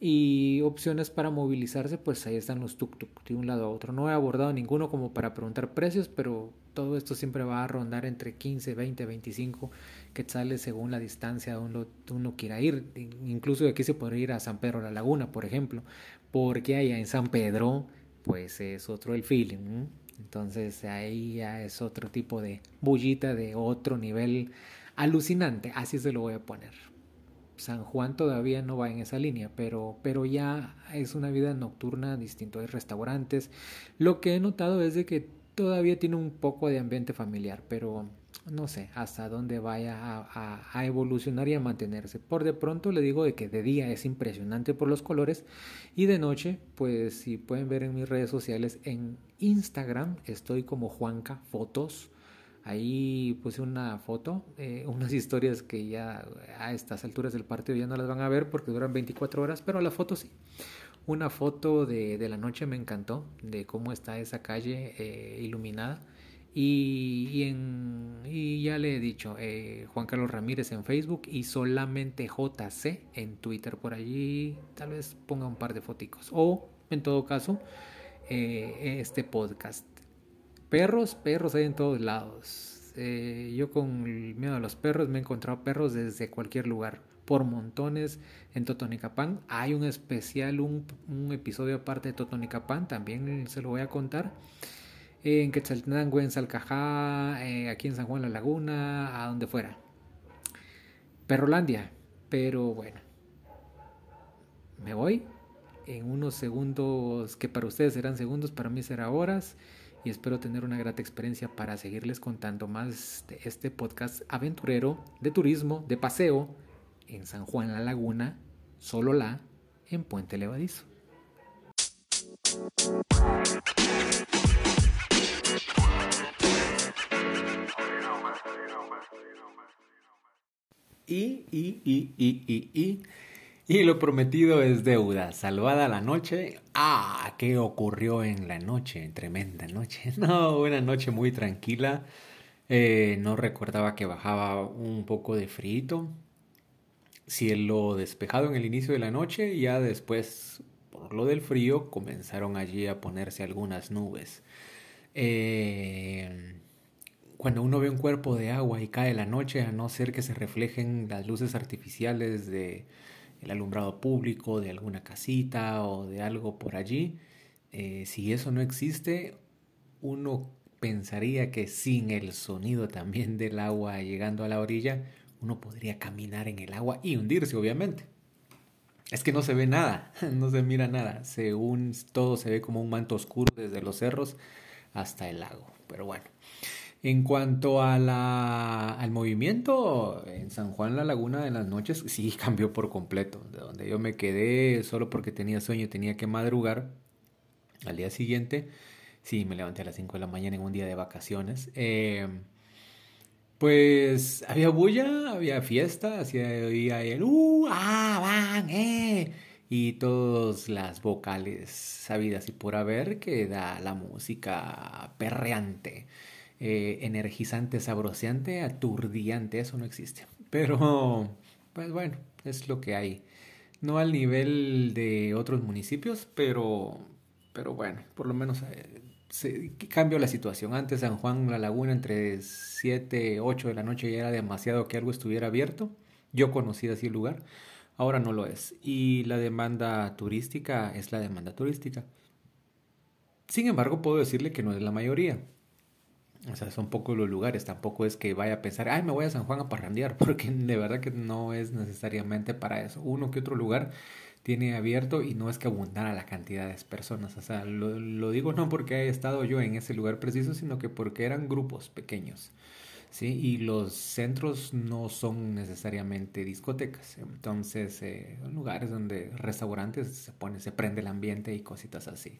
y opciones para movilizarse, pues ahí están los tuk-tuk de un lado a otro. No he abordado ninguno como para preguntar precios, pero todo esto siempre va a rondar entre 15, 20, 25 quetzales según la distancia donde uno quiera ir. Incluso aquí se podría ir a San Pedro la Laguna, por ejemplo, porque allá en San Pedro, pues es otro el feeling. Entonces ahí ya es otro tipo de bullita de otro nivel alucinante, así se lo voy a poner. San Juan todavía no va en esa línea, pero, pero ya es una vida nocturna distinto. Hay restaurantes. Lo que he notado es de que todavía tiene un poco de ambiente familiar, pero no sé hasta dónde vaya a, a, evolucionar y a mantenerse. Por de pronto le digo de que de día es impresionante por los colores y de noche, pues si pueden ver en mis redes sociales, en Instagram estoy como Juanca Fotos Ahí puse una foto, eh, unas historias que ya a estas alturas del partido ya no las van a ver porque duran 24 horas, pero la foto sí. Una foto de, de la noche me encantó, de cómo está esa calle eh, iluminada. Y, y, ya le he dicho, eh, Juan Carlos Ramírez en Facebook y solamente JC en Twitter. Por allí tal vez ponga un par de foticos. O, en todo caso, este podcast Perros, perros hay en todos lados. Eh, yo con el miedo a los perros me he encontrado perros desde cualquier lugar, por montones en Totonicapán. Hay un especial, un, episodio aparte de Totonicapán, también se lo voy a contar. en Quetzaltenango, en Salcajá, eh, aquí en San Juan la Laguna, a donde fuera. Perrolandia, pero bueno, me voy en unos segundos que para ustedes serán segundos, para mí será horas y espero tener una grata experiencia para seguirles contando más de este podcast aventurero de turismo, de paseo en San Juan La Laguna, solo la, en Puente Levadizo. Y, y, y, y, y, y y lo prometido es deuda. Salvada la noche. Ah, ¿qué ocurrió en la noche? Tremenda noche. No, una noche muy tranquila. Eh, no recordaba que bajaba un poco de frito. Cielo despejado en el inicio de la noche y ya después, por lo del frío, comenzaron allí a ponerse algunas nubes. Eh, cuando uno ve un cuerpo de agua y cae la noche, a no ser que se reflejen las luces artificiales de el alumbrado público de alguna casita o de algo por allí. Eh, si eso no existe, uno pensaría que sin el sonido también del agua llegando a la orilla, uno podría caminar en el agua y hundirse, obviamente. Es que no se ve nada, no se mira nada. Según todo se ve como un manto oscuro desde los cerros hasta el lago. Pero bueno, en cuanto a la, al movimiento, en San Juan la Laguna de las noches sí cambió por completo. De donde yo me quedé solo porque tenía sueño y tenía que madrugar al día siguiente. Sí, me levanté a las 5 de la mañana en un día de vacaciones. Eh, pues había bulla, había fiesta, había el ¡uh! ¡ah! ¡van! ¡eh! Y todas las vocales sabidas y por haber que da la música perreante. Eh, energizante, sabroseante, aturdiante, eso no existe. Pero, pues bueno, es lo que hay. No al nivel de otros municipios, pero, pero bueno, por lo menos eh, cambió la situación. Antes San Juan, La Laguna, entre 7, 8 de la noche ya era demasiado que algo estuviera abierto. Yo conocí así el lugar, ahora no lo es. Y la demanda turística es la demanda turística. Sin embargo, puedo decirle que no es la mayoría. O sea, son pocos los lugares, tampoco es que vaya a pensar, ay, me voy a San Juan a parrandear, porque de verdad que no es necesariamente para eso. Uno que otro lugar tiene abierto y no es que abundara la cantidad de personas. O sea, lo, lo, digo no porque haya estado yo en ese lugar preciso, sino que porque eran grupos pequeños. ¿sí? Y los centros no son necesariamente discotecas. Entonces, eh, lugares donde restaurantes se pone, se prende el ambiente y cositas así.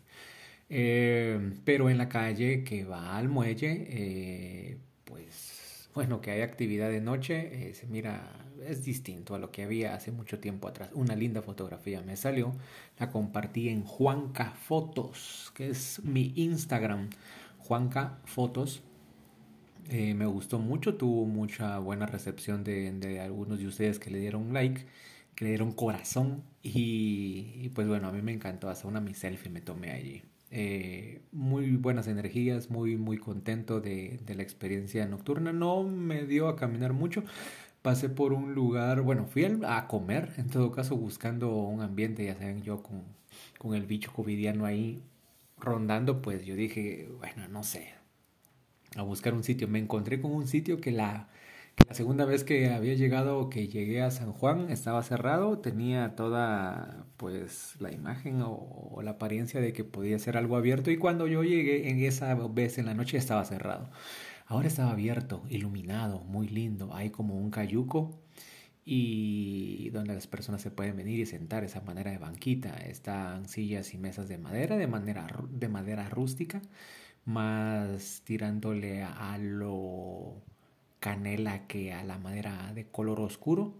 Eh, pero en la calle que va al muelle, eh, pues bueno, que hay actividad de noche, eh, se mira, es distinto a lo que había hace mucho tiempo atrás. Una linda fotografía me salió, la compartí en Juanca Fotos, que es mi Instagram, Juanca Fotos. me gustó mucho, tuvo mucha buena recepción de, algunos de ustedes que le dieron like, que le dieron corazón y, y pues bueno, a mí me encantó, hasta una mi selfie me tomé allí. Eh, muy buenas energías, muy, muy contento de, de, la experiencia nocturna. No me dio a caminar mucho. Pasé por un lugar, bueno, fui a comer, en todo caso buscando un ambiente, ya saben, yo con, con el bicho covidiano ahí rondando, pues yo dije, bueno, no sé, a buscar un sitio. Me encontré con un sitio que la, la segunda vez que había llegado, que llegué a San Juan, estaba cerrado, tenía toda pues la imagen o, la apariencia de que podía ser algo abierto y cuando yo llegué en esa vez en la noche estaba cerrado. Ahora estaba abierto, iluminado, muy lindo, hay como un cayuco y donde las personas se pueden venir y sentar, esa manera de banquita, están sillas y mesas de madera, de manera, de madera rústica, más tirándole a lo canela que a la madera de color oscuro.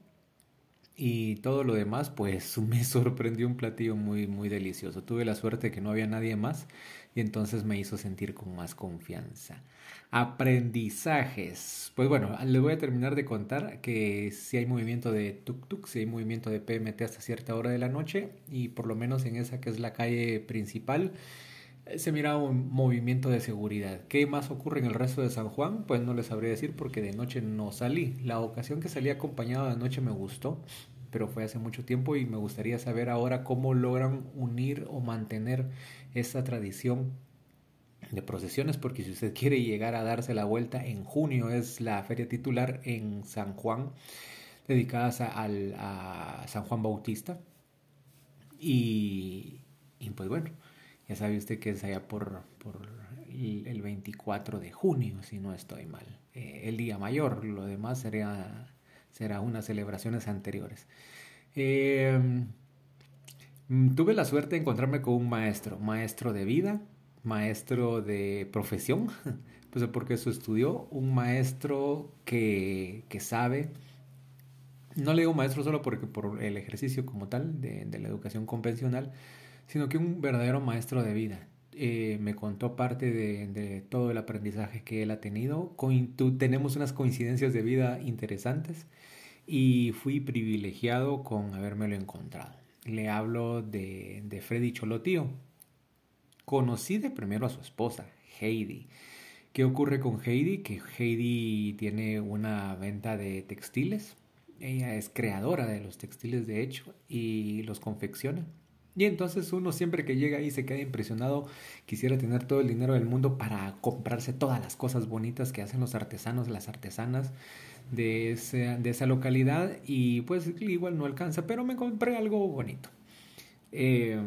Y todo lo demás, pues me sorprendió un platillo muy, muy delicioso. Tuve la suerte que no había nadie más y entonces me hizo sentir con más confianza. Aprendizajes. Pues bueno, les voy a terminar de contar que si hay movimiento de tuk-tuk, si hay movimiento de PMT hasta cierta hora de la noche y por lo menos en esa que es la calle principal se mira un movimiento de seguridad. ¿Qué más ocurre en el resto de San Juan? Pues no les sabría decir porque de noche no salí. La ocasión que salí acompañado de noche me gustó, pero fue hace mucho tiempo y me gustaría saber ahora cómo logran unir o mantener esta tradición de procesiones, porque si usted quiere llegar a darse la vuelta, en junio es la feria titular en San Juan, dedicada a, a San Juan Bautista Y, y pues bueno, ya sabe usted que es allá por, por el 24 de junio, si no estoy mal. Eh, el día mayor, lo demás sería, será unas celebraciones anteriores. Eh, tuve la suerte de encontrarme con un maestro, maestro de vida, maestro de profesión, pues porque eso estudió, un maestro que, que sabe, no le digo maestro solo porque por el ejercicio como tal de la educación convencional, sino que un verdadero maestro de vida. Eh, me contó parte de, todo el aprendizaje que él ha tenido. tenemos unas coincidencias de vida interesantes y fui privilegiado con habérmelo encontrado. Le hablo de, de Freddy Cholotío. Conocí de primero a su esposa, Heidi. ¿Qué ocurre con Heidi? Que Heidi tiene una venta de textiles. Ella es creadora de los textiles, de hecho, y los confecciona. Y entonces uno siempre que llega ahí se queda impresionado, quisiera tener todo el dinero del mundo para comprarse todas las cosas bonitas que hacen los artesanos, las artesanas de, esa localidad y pues igual no alcanza, pero me compré algo bonito. Eh,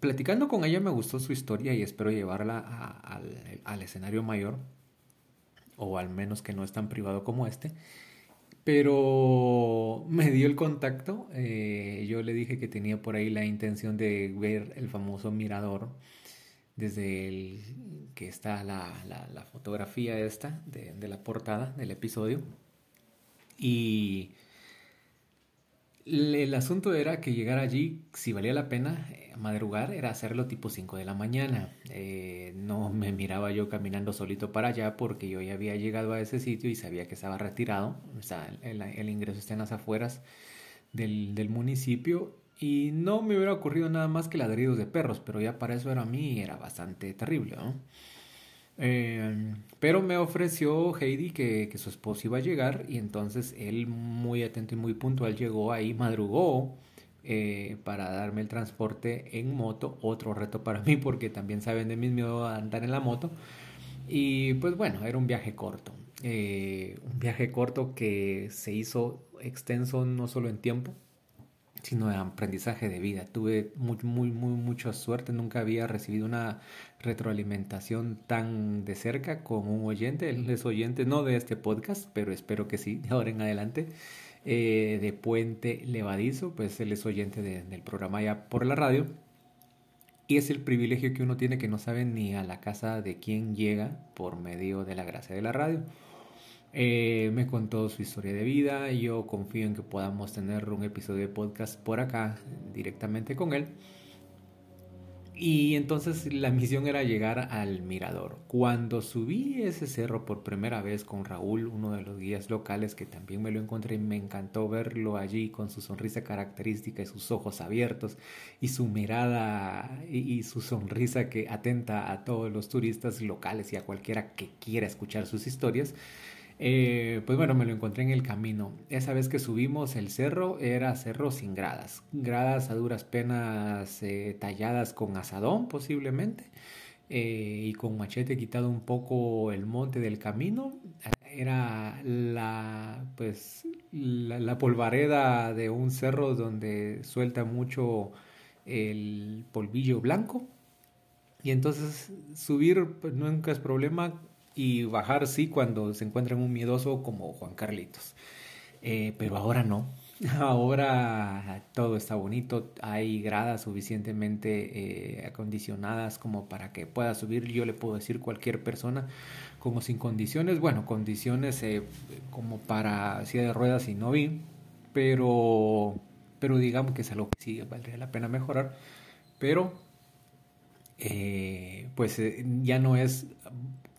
platicando con ella me gustó su historia y espero llevarla al, al escenario mayor, o al menos que no es tan privado como este. Pero me dio el contacto. Eh, yo le dije que tenía por ahí la intención de ver el famoso mirador desde el que está la, la, fotografía esta de, de, la portada del episodio. Y el asunto era que llegar allí, si valía la pena eh, madrugar, era hacerlo tipo 5 de la mañana. Eh, no me miraba yo caminando solito para allá porque yo ya había llegado a ese sitio y sabía que estaba retirado. O sea, el, el ingreso está en las afueras del, del, municipio. Y no me hubiera ocurrido nada más que ladridos de perros, pero ya para eso era a mí era bastante terrible, ¿no? Eh, pero me ofreció Heidi que, que, su esposo iba a llegar y entonces él muy atento y muy puntual llegó ahí, madrugó eh, para darme el transporte en moto, otro reto para mí porque también saben de mis miedo a andar en la moto. Y pues bueno, era un viaje corto, eh, un viaje corto que se hizo extenso no solo en tiempo, sino de aprendizaje de vida. Tuve muy, muy, muy, mucha suerte. Nunca había recibido una retroalimentación tan de cerca con un oyente. Él es oyente no de este podcast, pero espero que sí, de ahora en adelante. Eh, de Puente Levadizo, pues él es oyente del programa ya por la radio. Y es el privilegio que uno tiene que no sabe ni a la casa de quién llega por medio de la gracia de la radio. Eh, me contó su historia de vida. Yo confío en que podamos tener un episodio de podcast por acá directamente con él. Y entonces la misión era llegar al mirador. Cuando subí ese cerro por primera vez con Raúl, uno de los guías locales que también me lo encontré, me encantó verlo allí con su sonrisa característica y sus ojos abiertos y su mirada y, y su sonrisa que atenta a todos los turistas locales y a cualquiera que quiera escuchar sus historias. Eh, pues bueno, me lo encontré en el camino. Esa vez que subimos el cerro era cerro sin gradas. Gradas a duras penas eh, talladas con asadón posiblemente. Eh, y con machete quitado un poco el monte del camino. Era la, pues, la, polvareda de un cerro donde suelta mucho el polvillo blanco. Y entonces subir pues, nunca es problema y bajar sí cuando se encuentran un miedoso como Juan Carlitos. Eh, pero ahora no. Ahora todo está bonito, hay gradas suficientemente eh, acondicionadas como para que pueda subir. Yo le puedo decir cualquier persona como sin condiciones, bueno, condiciones eh, como para silla de ruedas y no vi, pero, pero digamos que es algo que sí valdría la pena mejorar. Pero pues ya no es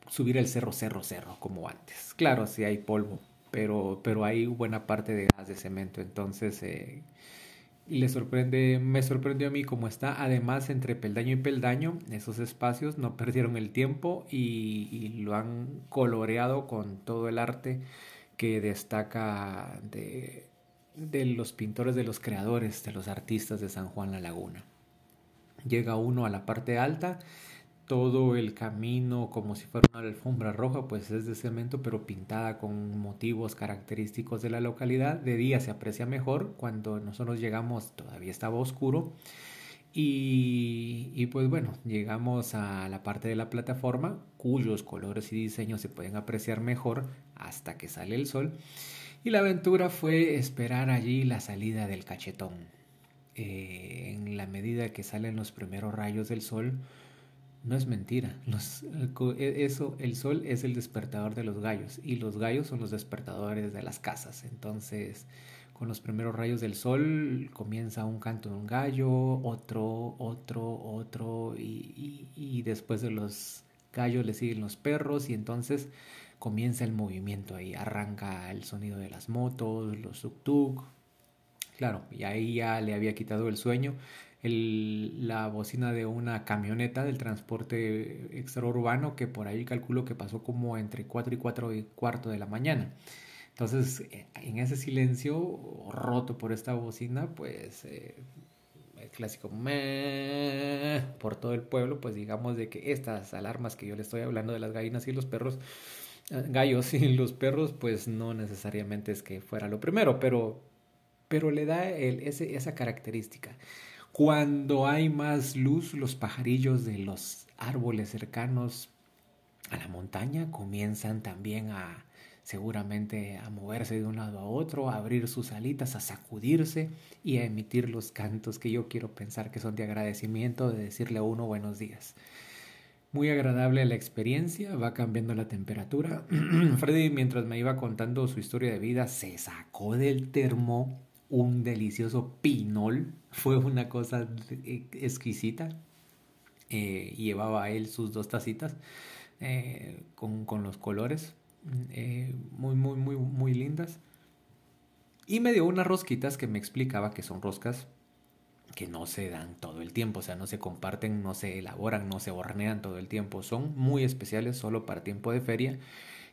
subir el cerro, cerro, cerro como antes. Claro, sí hay polvo, pero, pero hay buena parte de gas de cemento, entonces eh, le sorprende, me sorprendió a mí cómo está. Además, entre peldaño y peldaño, esos espacios no perdieron el tiempo y, y lo han coloreado con todo el arte que destaca de, de los pintores, de los creadores, de los artistas de San Juan La Laguna. Llega uno a la parte alta todo el camino como si fuera una alfombra roja, pues es de cemento, pero pintada con motivos característicos de la localidad. De día se aprecia mejor, cuando nosotros llegamos todavía estaba oscuro. Y, pues bueno, llegamos a la parte de la plataforma cuyos colores y diseños se pueden apreciar mejor hasta que sale el sol. Y la aventura fue esperar allí la salida del cachetón. Eh, en la medida que salen los primeros rayos del sol, no es mentira. E, eso, el sol es el despertador de los gallos y los gallos son los despertadores de las casas. Entonces, con los primeros rayos del sol comienza un canto de un gallo, otro, otro, otro y, y, después de los gallos le siguen los perros y entonces comienza el movimiento ahí, arranca el sonido de las motos, los tuk-tuk. Claro, y ahí ya le había quitado el sueño la bocina de una camioneta del transporte extraurbano que por ahí calculo que pasó como entre 4 y 4 y cuarto de la mañana. Entonces, eh, en ese silencio roto por esta bocina, pues eh, el clásico por todo el pueblo, pues digamos de que estas alarmas que yo le estoy hablando de las gallinas y los perros, eh, gallos y los perros, pues no necesariamente es que fuera lo primero, pero, pero le da ese, esa característica. Cuando hay más luz, los pajarillos de los árboles cercanos a la montaña comienzan también a seguramente a moverse de un lado a otro, a abrir sus alitas, a sacudirse y a emitir los cantos que yo quiero pensar que son de agradecimiento, de decirle a uno buenos días. Muy agradable la experiencia, va cambiando la temperatura. Freddy, mientras me iba contando su historia de vida, se sacó del termo un delicioso pinol. Fue una cosa exquisita. Eh, llevaba él sus dos tacitas eh, con, con, los colores eh, muy, muy, muy, muy lindas. Y me dio unas rosquitas que me explicaba que son roscas que no se dan todo el tiempo, o sea, no se comparten, no se elaboran, no se hornean todo el tiempo, son muy especiales solo para tiempo de feria.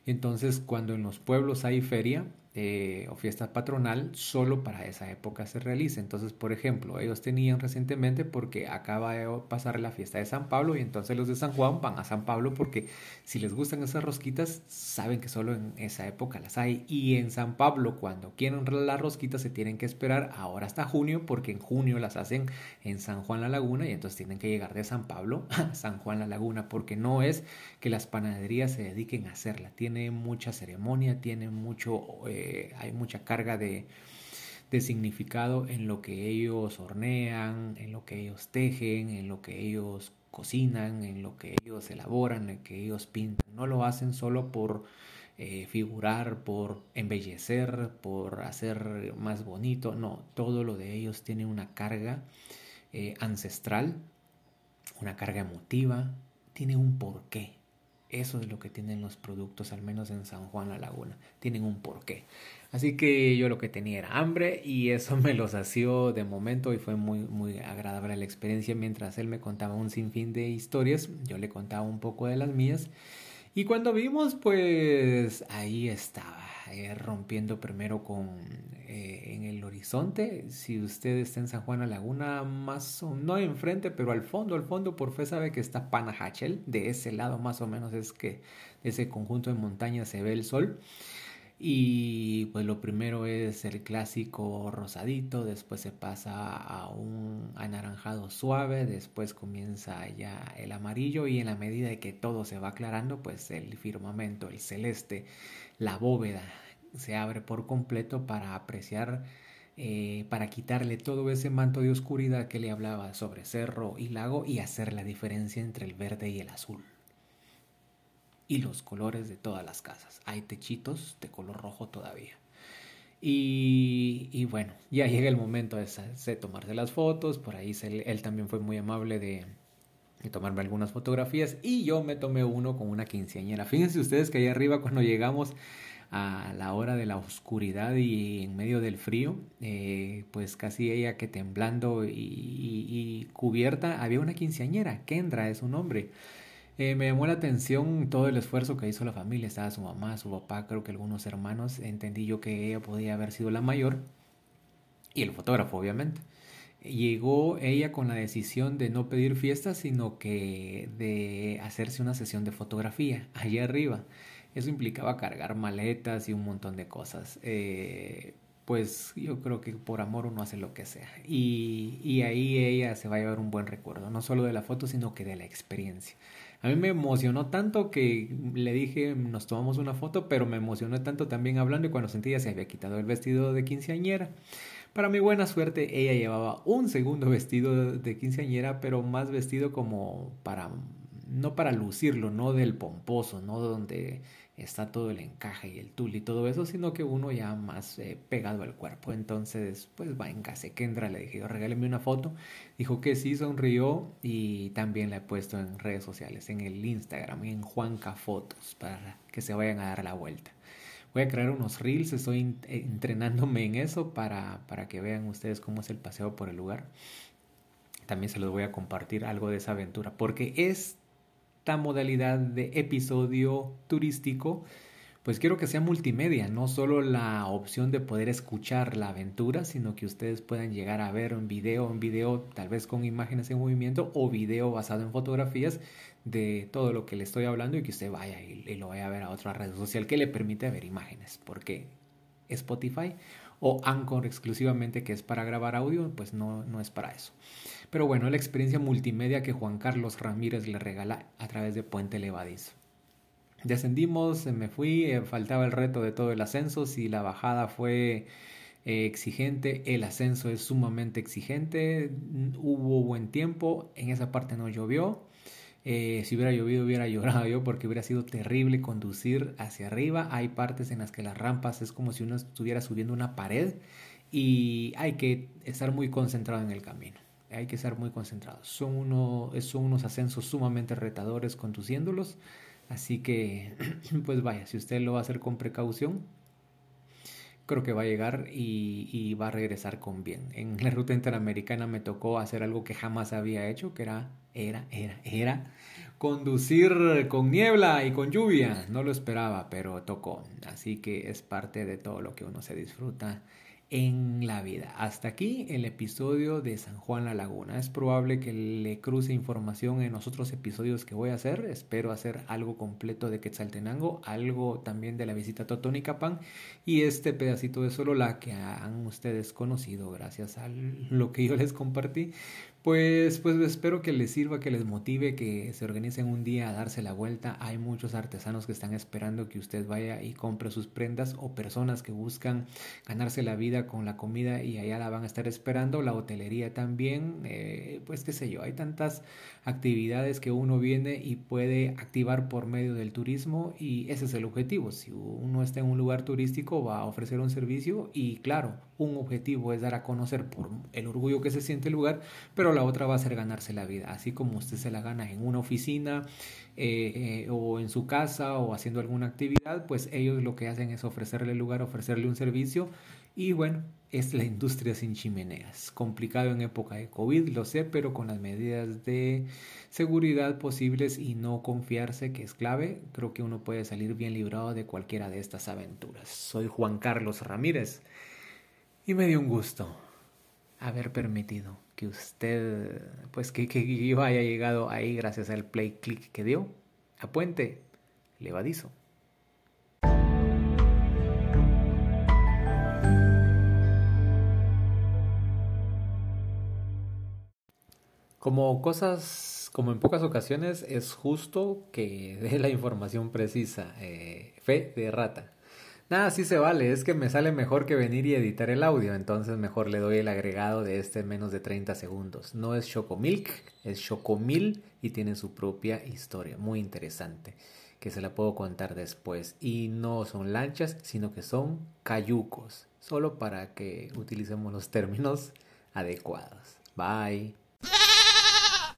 Entonces, cuando en los pueblos hay feria, eh, o fiesta patronal solo para esa época se realiza. Entonces, por ejemplo, ellos tenían recientemente porque acaba de pasar la fiesta de San Pablo y entonces los de San Juan van a San Pablo porque si les gustan esas rosquitas, saben que solo en esa época las hay. Y en San Pablo, cuando quieren las rosquitas, se tienen que esperar ahora hasta junio porque en junio las hacen en San Juan la Laguna y entonces tienen que llegar de San Pablo a San Juan la Laguna porque no es que las panaderías se dediquen a hacerla. Tiene mucha ceremonia, tiene mucho... Eh, hay mucha carga de, de significado en lo que ellos hornean, en lo que ellos tejen, en lo que ellos cocinan, en lo que ellos elaboran, en lo que ellos pintan. No lo hacen solo por eh, figurar, por embellecer, por hacer más bonito. No, todo lo de ellos tiene una carga eh, ancestral, una carga emotiva, tiene un porqué. Eso es lo que tienen los productos, al menos en San Juan La Laguna. Tienen un porqué. Así que yo lo que tenía era hambre y eso me lo sació de momento y fue muy, muy agradable la experiencia. Mientras él me contaba un sinfín de historias, yo le contaba un poco de las mías. Y cuando vimos, pues ahí estaba, eh, rompiendo primero con eh, en el horizonte. Si usted está en San Juan la Laguna, más o no enfrente, pero al fondo, al fondo, por fe sabe que está Panajachel. De ese lado, más o menos, es que de ese conjunto de montañas se ve el sol. Y pues lo primero es el clásico rosadito, después se pasa a un anaranjado suave, después comienza ya el amarillo y en la medida de que todo se va aclarando, pues el firmamento, el celeste, la bóveda se abre por completo para apreciar, eh, para quitarle todo ese manto de oscuridad que le hablaba sobre cerro y lago y hacer la diferencia entre el verde y el azul y los colores de todas las casas. Hay techitos de color rojo todavía. Y, bueno, ya llega el momento de, tomarse las fotos. Por ahí él también fue muy amable de, de, tomarme algunas fotografías. Y yo me tomé uno con una quinceañera. Fíjense ustedes que ahí arriba cuando llegamos a la hora de la oscuridad y en medio del frío, eh, pues casi ella que temblando y, cubierta, había una quinceañera. Kendra es su nombre. Eh, me llamó la atención todo el esfuerzo que hizo la familia. Estaba su mamá, su papá, creo que algunos hermanos. Entendí yo que ella podía haber sido la mayor. Y el fotógrafo, obviamente. llegó ella con la decisión de no pedir fiesta, sino que de hacerse una sesión de fotografía allí arriba. Eso implicaba cargar maletas y un montón de cosas. Eh, pues yo creo que por amor uno hace lo que sea. Y, y, ahí ella se va a llevar un buen recuerdo, no solo de la foto, sino que de la experiencia. A mí me emocionó tanto que le dije, nos tomamos una foto, pero me emocionó tanto también hablando y cuando sentí ya se había quitado el vestido de quinceañera. Para mi buena suerte, ella llevaba un segundo vestido de quinceañera, pero más vestido como para, no para lucirlo, no del pomposo, no donde está todo el encaje y el tul y todo eso, sino que uno ya más eh, pegado al cuerpo. Entonces, pues va en casa. Kendra le dije, regáleme una foto. Dijo que sí, sonrió y también la he puesto en redes sociales, en el Instagram, en Juanca Fotos, para que se vayan a dar la vuelta. Voy a crear unos reels, estoy eh, entrenándome en eso para, para que vean ustedes cómo es el paseo por el lugar. También se los voy a compartir algo de esa aventura, porque esta modalidad de episodio turístico pues quiero que sea multimedia, no solo la opción de poder escuchar la aventura, sino que ustedes puedan llegar a ver un video, un video tal vez con imágenes en movimiento o video basado en fotografías de todo lo que le estoy hablando y que usted vaya y, lo vaya a ver a otra red social que le permite ver imágenes, porque Spotify o Anchor exclusivamente que es para grabar audio, pues no, no es para eso. Pero bueno, la experiencia multimedia que Juan Carlos Ramírez le regala a través de Puente Levadizo. Descendimos, me fui, eh, faltaba el reto de todo el ascenso, si la bajada fue eh, exigente, el ascenso es sumamente exigente, hubo buen tiempo, en esa parte no llovió, eh, si hubiera llovido hubiera llorado yo porque hubiera sido terrible conducir hacia arriba, hay partes en las que las rampas es como si uno estuviera subiendo una pared y hay que estar muy concentrado en el camino hay que estar muy concentrado. Son, uno, son unos ascensos sumamente retadores conduciéndolos. Así que, pues vaya, si usted lo va a hacer con precaución, creo que va a llegar y, va a regresar con bien. En la ruta interamericana me tocó hacer algo que jamás había hecho, que era, era, era, era conducir con niebla y con lluvia. No lo esperaba, pero tocó. Así que es parte de todo lo que uno se disfruta en la vida. Hasta aquí el episodio de San Juan La Laguna. Es probable que le cruce información en los otros episodios que voy a hacer. Espero hacer algo completo de Quetzaltenango, algo también de la visita a Totonicapán y este pedacito de solo la que han ustedes conocido gracias a lo que yo les compartí. Pues, pues espero que les sirva, que les motive, que se organicen un día a darse la vuelta. Hay muchos artesanos que están esperando que usted vaya y compre sus prendas o personas que buscan ganarse la vida con la comida y allá la van a estar esperando. La hotelería también, eh, pues qué sé yo, hay tantas actividades que uno viene y puede activar por medio del turismo y ese es el objetivo. Si uno está en un lugar turístico va a ofrecer un servicio y claro, un objetivo es dar a conocer por el orgullo que se siente el lugar, pero la otra va a ser ganarse la vida, así como usted se la gana en una oficina eh, eh, o en su casa o haciendo alguna actividad, pues ellos lo que hacen es ofrecerle el lugar, ofrecerle un servicio y bueno, es la industria sin chimeneas. Complicado en época de COVID, lo sé, pero con las medidas de seguridad posibles y no confiarse, que es clave, creo que uno puede salir bien librado de cualquiera de estas aventuras. Soy Juan Carlos Ramírez y me dio un gusto haber permitido que usted, pues que, que yo haya llegado ahí gracias al play click que dio a Puente Levadizo. Como cosas, como en pocas ocasiones, es justo que dé la información precisa. Eh, fe de rata. Nada, sí se vale, es que me sale mejor que venir y editar el audio, entonces mejor le doy el agregado de este en menos de 30 segundos. No es Chocomilk, es Chocomil y tiene su propia historia, muy interesante, que se la puedo contar después. Y no son lanchas, sino que son cayucos, solo para que utilicemos los términos adecuados. Bye.